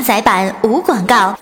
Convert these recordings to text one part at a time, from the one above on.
下载版无广告。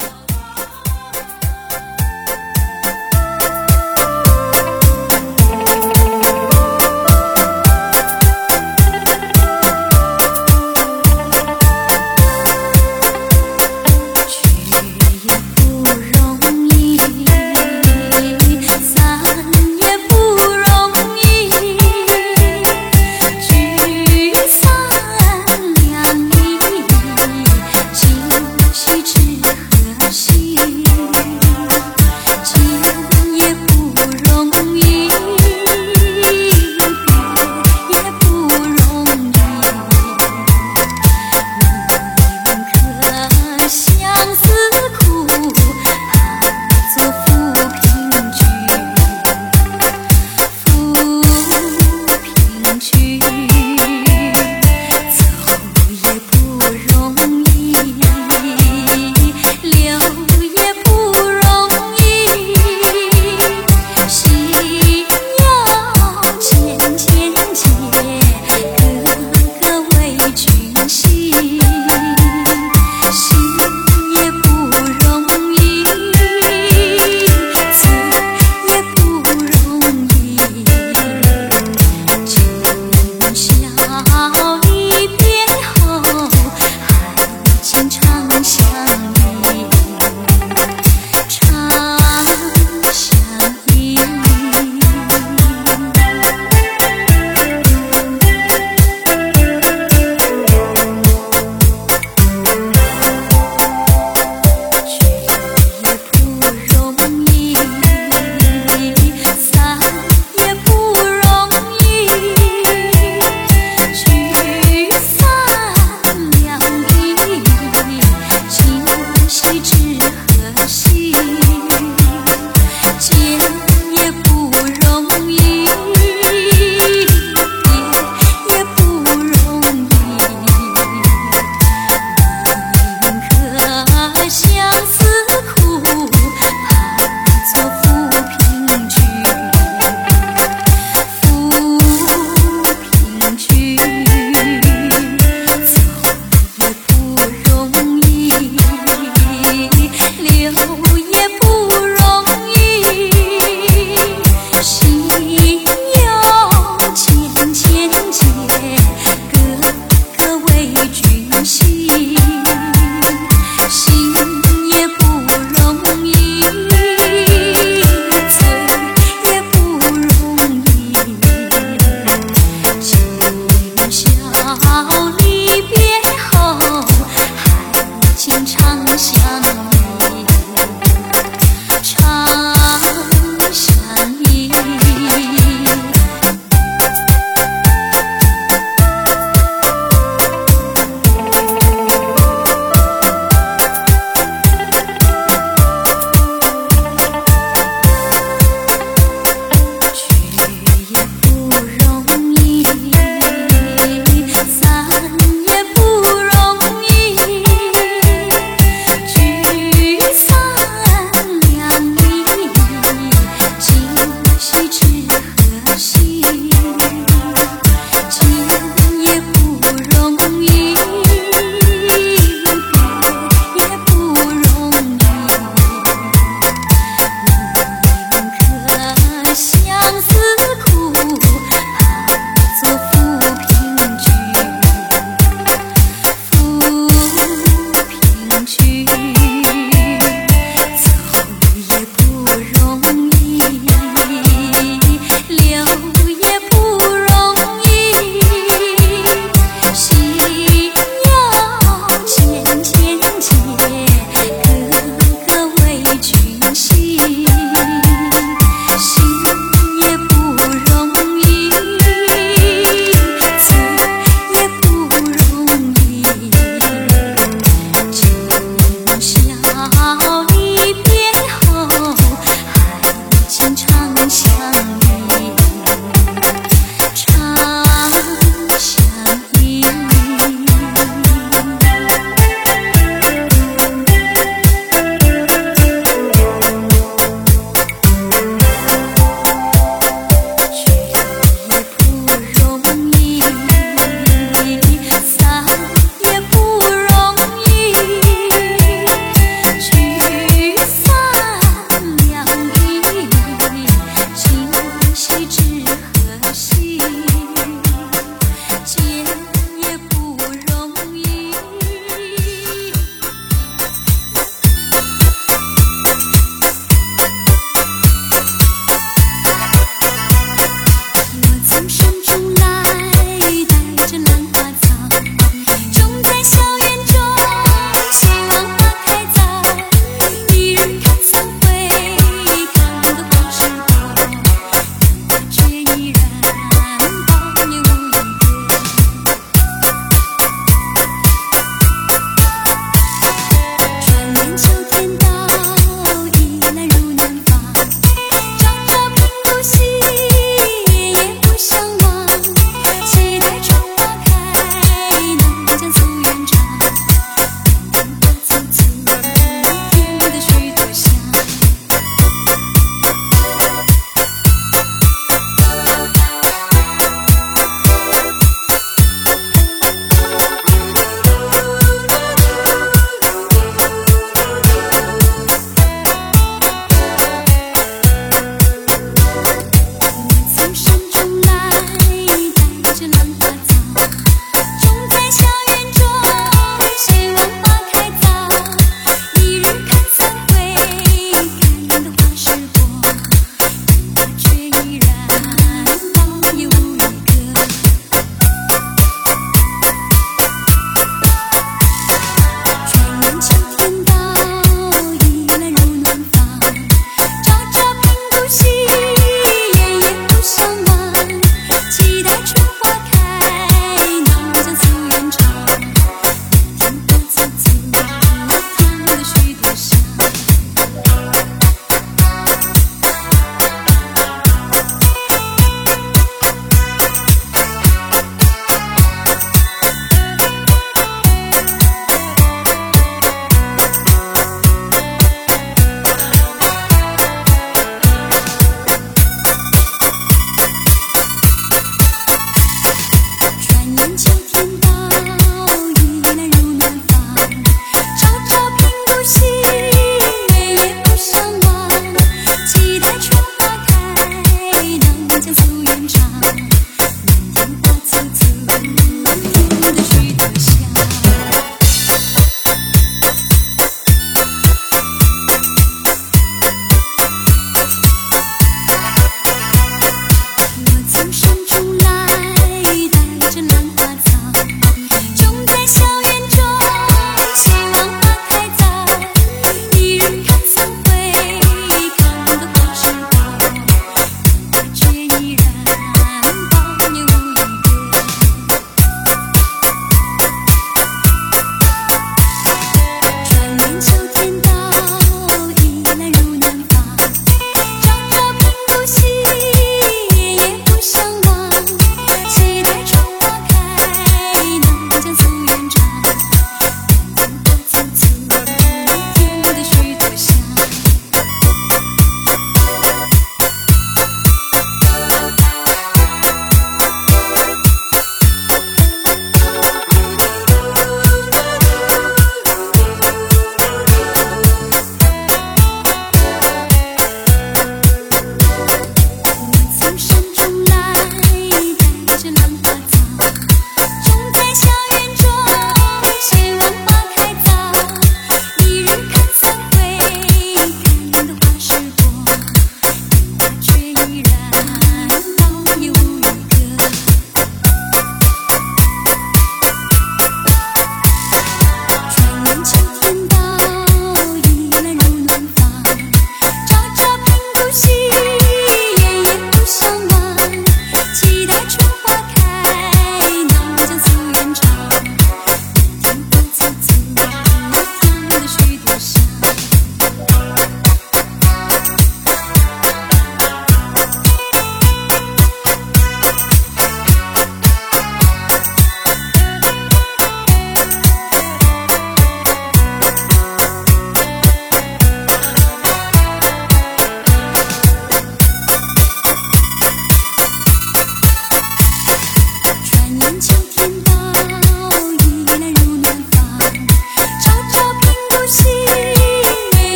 眼前。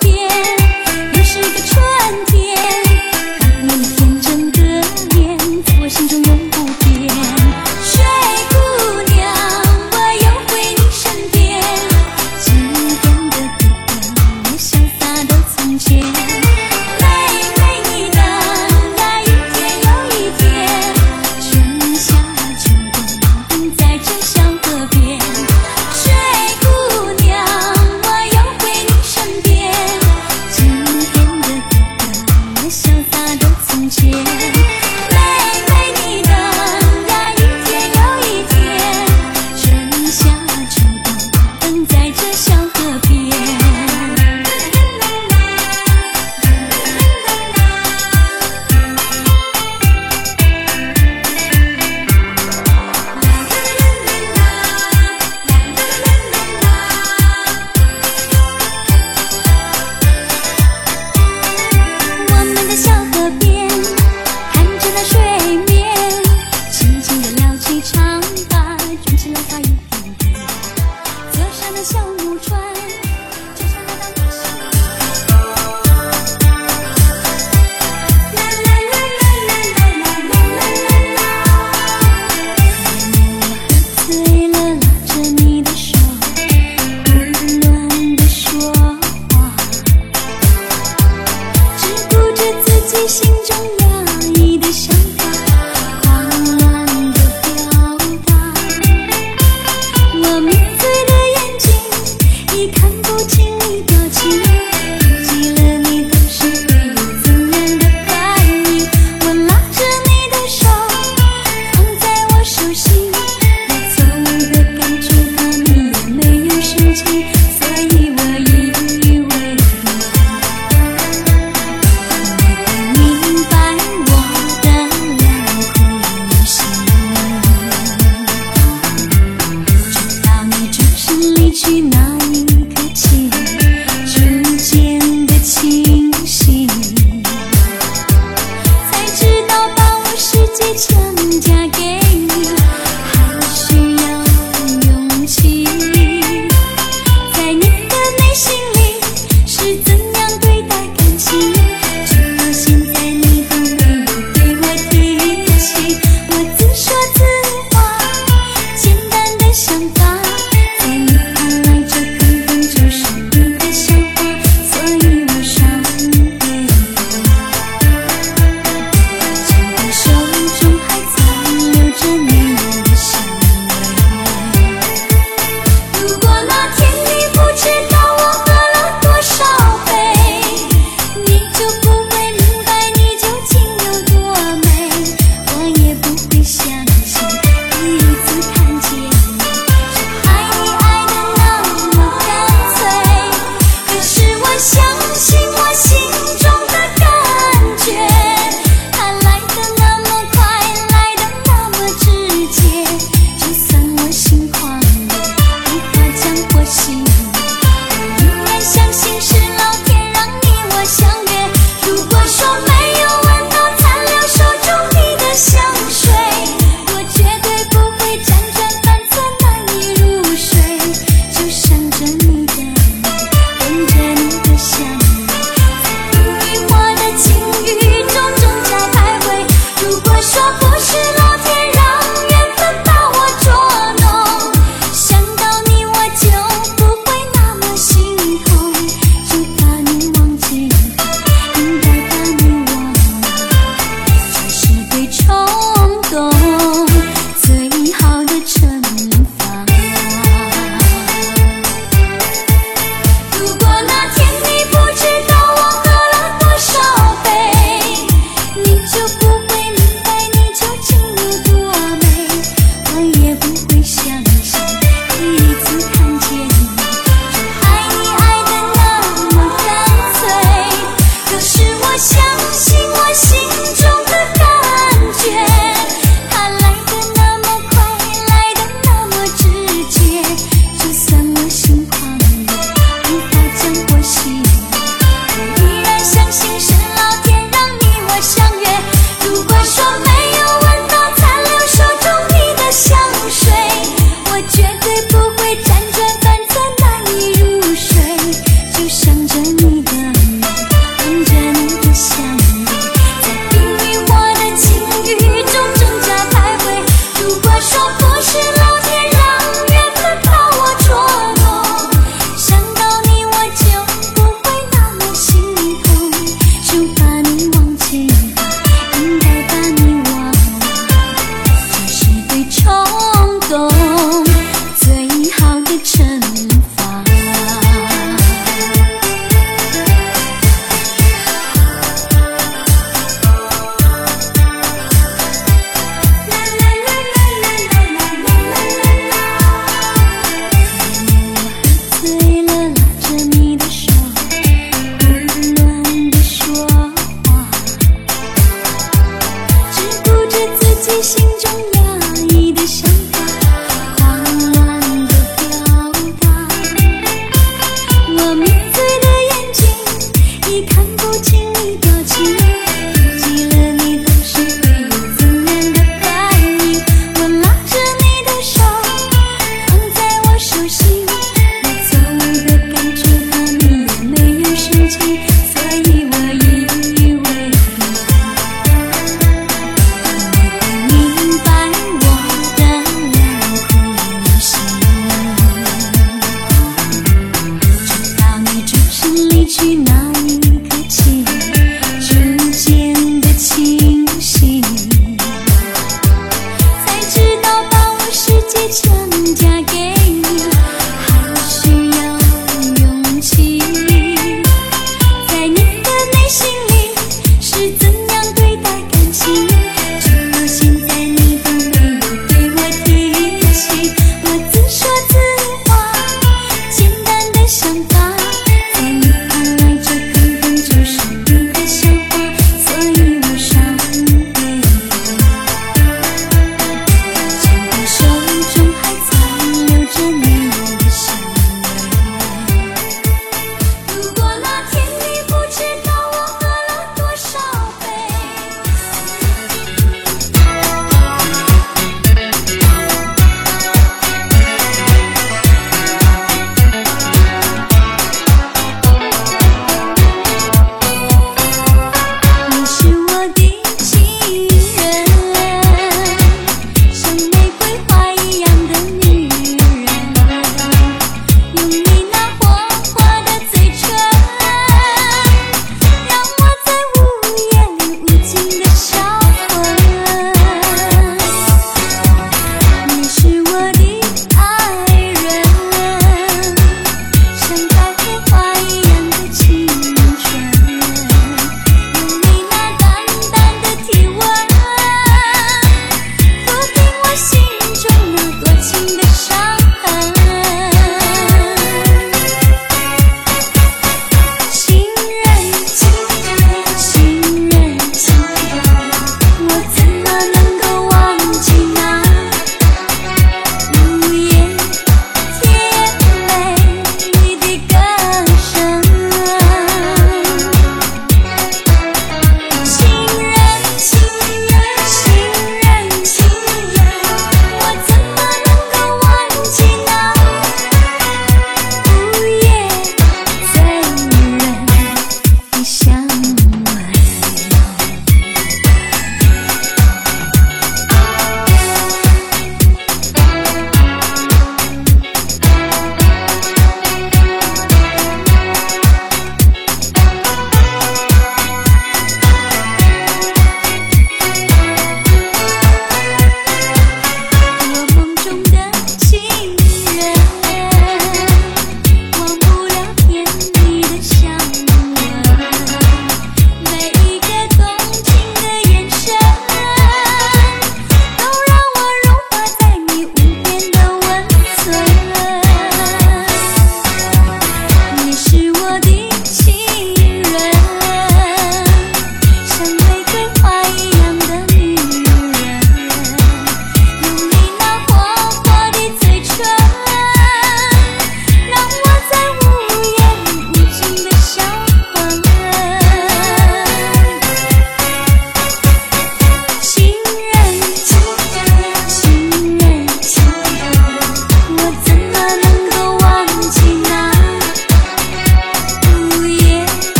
piel.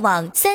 网三